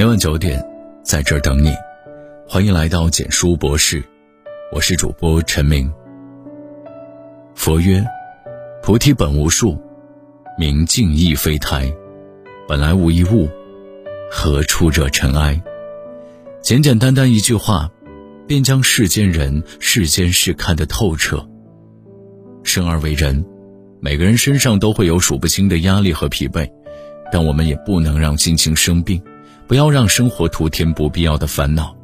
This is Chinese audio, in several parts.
每晚九点，在这儿等你。欢迎来到简书博士，我是主播陈明。佛曰：“菩提本无树，明镜亦非台，本来无一物，何处惹尘埃？”简简单单一句话，便将世间人、世间事看得透彻。生而为人，每个人身上都会有数不清的压力和疲惫，但我们也不能让心情生病，不要让生活徒添不必要的烦恼。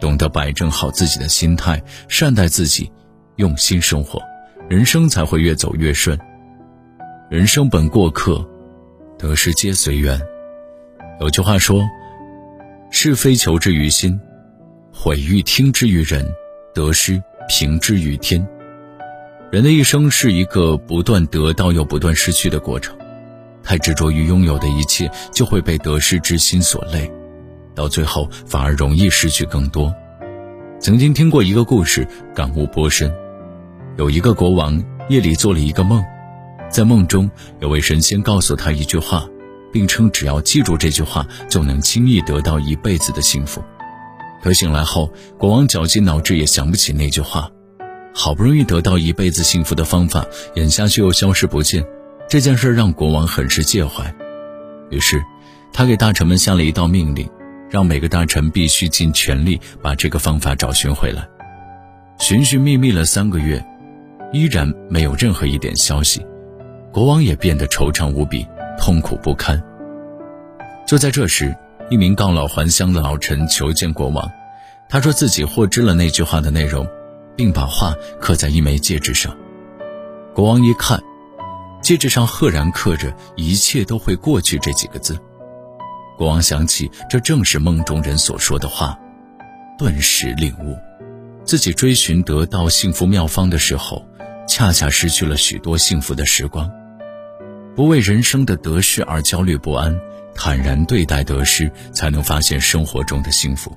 懂得摆正好自己的心态，善待自己，用心生活，人生才会越走越顺。人生本过客，得失皆随缘。有句话说：“是非求之于心，毁誉听之于人，得失平之于天。”人的一生是一个不断得到又不断失去的过程，太执着于拥有的一切，就会被得失之心所累。到最后反而容易失去更多。曾经听过一个故事，感悟颇深。有一个国王夜里做了一个梦，在梦中有位神仙告诉他一句话，并称只要记住这句话，就能轻易得到一辈子的幸福。可醒来后，国王绞尽脑汁也想不起那句话。好不容易得到一辈子幸福的方法，眼下却又消失不见，这件事让国王很是介怀。于是，他给大臣们下了一道命令。让每个大臣必须尽全力把这个方法找寻回来。寻寻觅觅了三个月，依然没有任何一点消息，国王也变得惆怅无比，痛苦不堪。就在这时，一名告老还乡的老臣求见国王，他说自己获知了那句话的内容，并把话刻在一枚戒指上。国王一看，戒指上赫然刻着“一切都会过去”这几个字。国王想起，这正是梦中人所说的话，顿时领悟，自己追寻得到幸福妙方的时候，恰恰失去了许多幸福的时光。不为人生的得失而焦虑不安，坦然对待得失，才能发现生活中的幸福。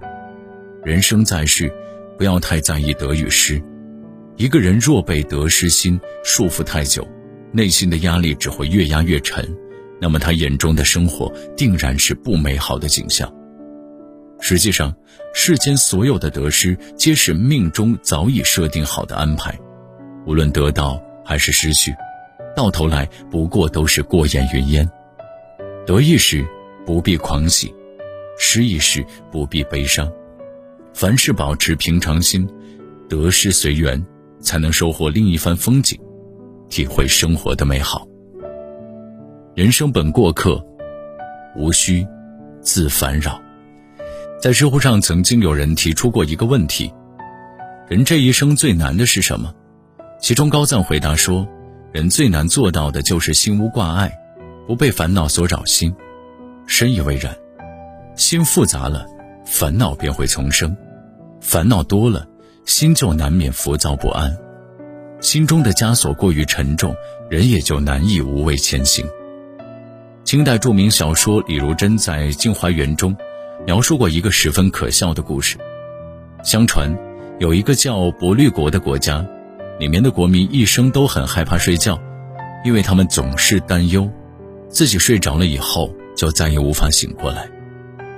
人生在世，不要太在意得与失。一个人若被得失心束缚太久，内心的压力只会越压越沉。那么他眼中的生活定然是不美好的景象。实际上，世间所有的得失，皆是命中早已设定好的安排。无论得到还是失去，到头来不过都是过眼云烟。得意时不必狂喜，失意时不必悲伤。凡事保持平常心，得失随缘，才能收获另一番风景，体会生活的美好。人生本过客，无需自烦扰。在知乎上曾经有人提出过一个问题：人这一生最难的是什么？其中高赞回答说：人最难做到的就是心无挂碍，不被烦恼所扰心。深以为然。心复杂了，烦恼便会丛生；烦恼多了，心就难免浮躁不安。心中的枷锁过于沉重，人也就难以无畏前行。清代著名小说李如珍在《镜花缘》中，描述过一个十分可笑的故事。相传，有一个叫伯律国的国家，里面的国民一生都很害怕睡觉，因为他们总是担忧，自己睡着了以后就再也无法醒过来。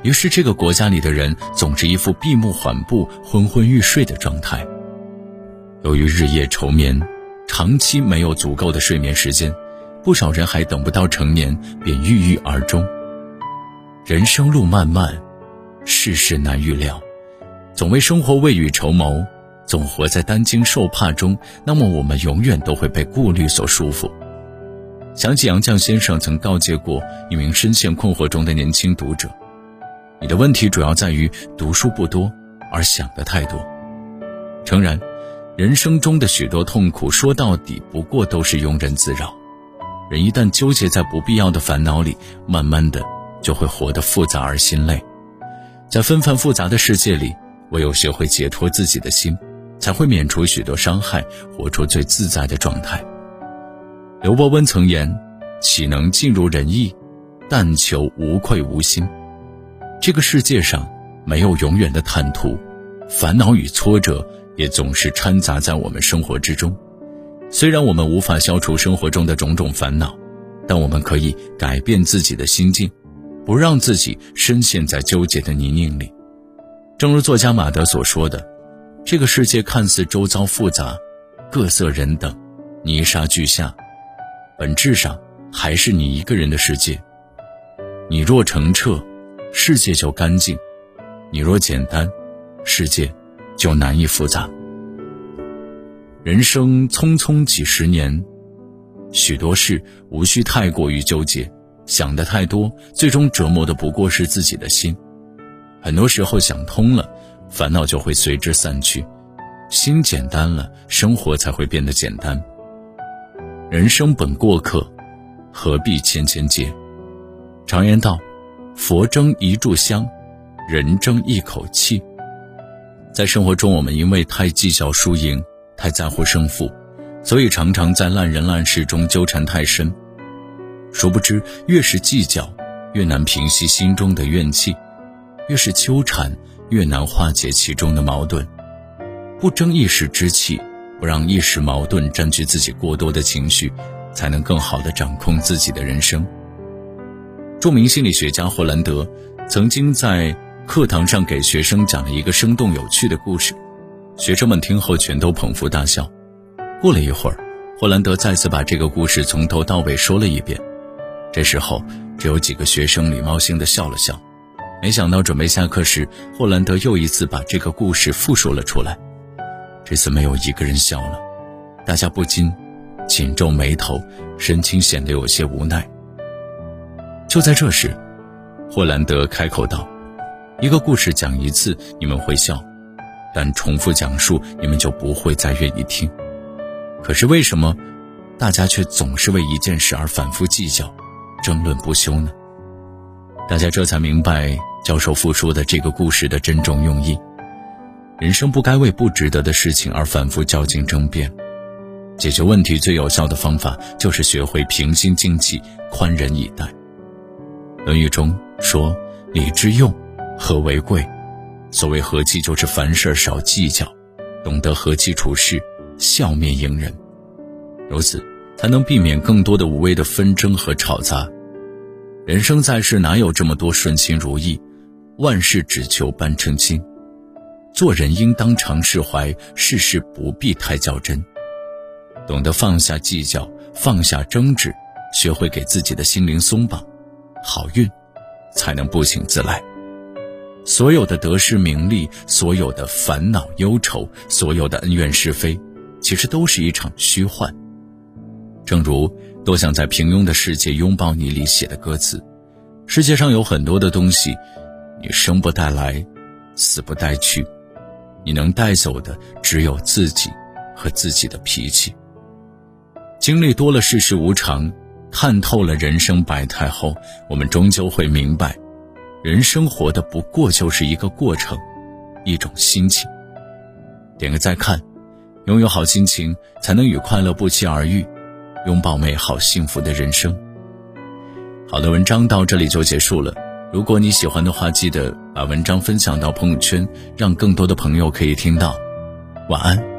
于是，这个国家里的人总是一副闭目缓步、昏昏欲睡的状态。由于日夜愁眠，长期没有足够的睡眠时间。不少人还等不到成年便郁郁而终。人生路漫漫，世事难预料，总为生活未雨绸缪，总活在担惊受怕中，那么我们永远都会被顾虑所束缚。想起杨绛先生曾告诫过一名深陷困惑中的年轻读者：“你的问题主要在于读书不多，而想的太多。”诚然，人生中的许多痛苦，说到底不过都是庸人自扰。人一旦纠结在不必要的烦恼里，慢慢的就会活得复杂而心累。在纷繁复杂的世界里，唯有学会解脱自己的心，才会免除许多伤害，活出最自在的状态。刘伯温曾言：“岂能尽如人意？但求无愧无心。”这个世界上没有永远的坦途，烦恼与挫折也总是掺杂在我们生活之中。虽然我们无法消除生活中的种种烦恼，但我们可以改变自己的心境，不让自己深陷在纠结的泥泞里。正如作家马德所说的：“这个世界看似周遭复杂，各色人等，泥沙俱下，本质上还是你一个人的世界。你若澄澈，世界就干净；你若简单，世界就难以复杂。人生匆匆几十年，许多事无需太过于纠结，想的太多，最终折磨的不过是自己的心。很多时候想通了，烦恼就会随之散去，心简单了，生活才会变得简单。人生本过客，何必千千结？常言道：“佛争一炷香，人争一口气。”在生活中，我们因为太计较输赢，太在乎胜负，所以常常在烂人烂事中纠缠太深。殊不知，越是计较，越难平息心中的怨气。越是纠缠，越难化解其中的矛盾。不争一时之气，不让一时矛盾占据自己过多的情绪，才能更好的掌控自己的人生。著名心理学家霍兰德曾经在课堂上给学生讲了一个生动有趣的故事，学生们听后全都捧腹大笑。过了一会儿，霍兰德再次把这个故事从头到尾说了一遍。这时候，只有几个学生礼貌性的笑了笑。没想到准备下课时，霍兰德又一次把这个故事复述了出来。这次没有一个人笑了，大家不禁紧皱眉头，神情显得有些无奈。就在这时，霍兰德开口道：“一个故事讲一次你们会笑，但重复讲述你们就不会再愿意听。可是为什么大家却总是为一件事而反复计较、争论不休呢？”大家这才明白。教授复述的这个故事的真正用意：人生不该为不值得的事情而反复较劲争辩。解决问题最有效的方法就是学会平心静气、宽仁以待。《论语》中说：“礼之用，和为贵。”所谓和气，就是凡事少计较，懂得和气处事，笑面迎人。如此，才能避免更多的无谓的纷争和吵杂。人生在世，哪有这么多顺心如意？万事只求半称心，做人应当常释怀，事事不必太较真，懂得放下计较，放下争执，学会给自己的心灵松绑，好运才能不请自来。所有的得失名利，所有的烦恼忧愁，所有的恩怨是非，其实都是一场虚幻。正如《多想在平庸的世界拥抱你》里写的歌词：世界上有很多的东西。你生不带来，死不带去，你能带走的只有自己和自己的脾气。经历多了世事无常，看透了人生百态后，我们终究会明白，人生活的不过就是一个过程，一种心情。点个再看，拥有好心情，才能与快乐不期而遇，拥抱美好幸福的人生。好的文章到这里就结束了。如果你喜欢的话，记得把文章分享到朋友圈，让更多的朋友可以听到。晚安。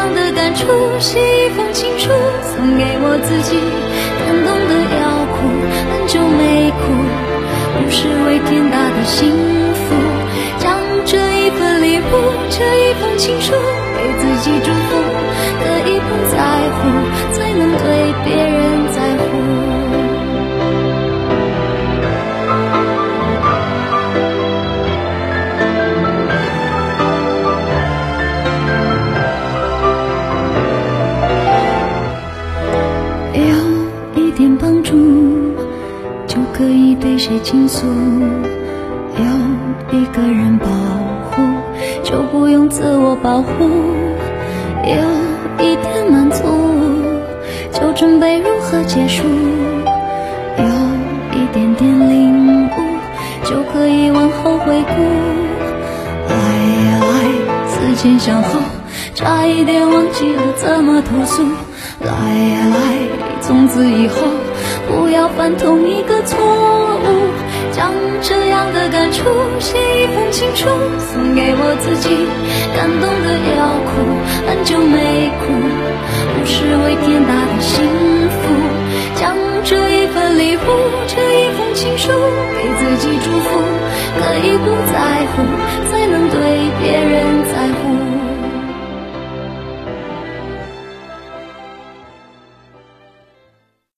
样的感触写一封情书，送给我自己，感动的要哭。很久没哭，不是为天大的幸福，将这一份礼物，这一封情书，给自己祝福，可以不在乎，才能对别人点帮助就。可以对谁倾诉，有一个人保护，就不用自我保护，有一点满足，就准备如何结束，有一点点领悟，就可以往后回顾。来呀来，思前想后，差一点忘记了怎么投诉。来呀来，从此以后。不要犯同一个错误，将这样的感触写一封情书，送给我自己。感动得要哭，很久没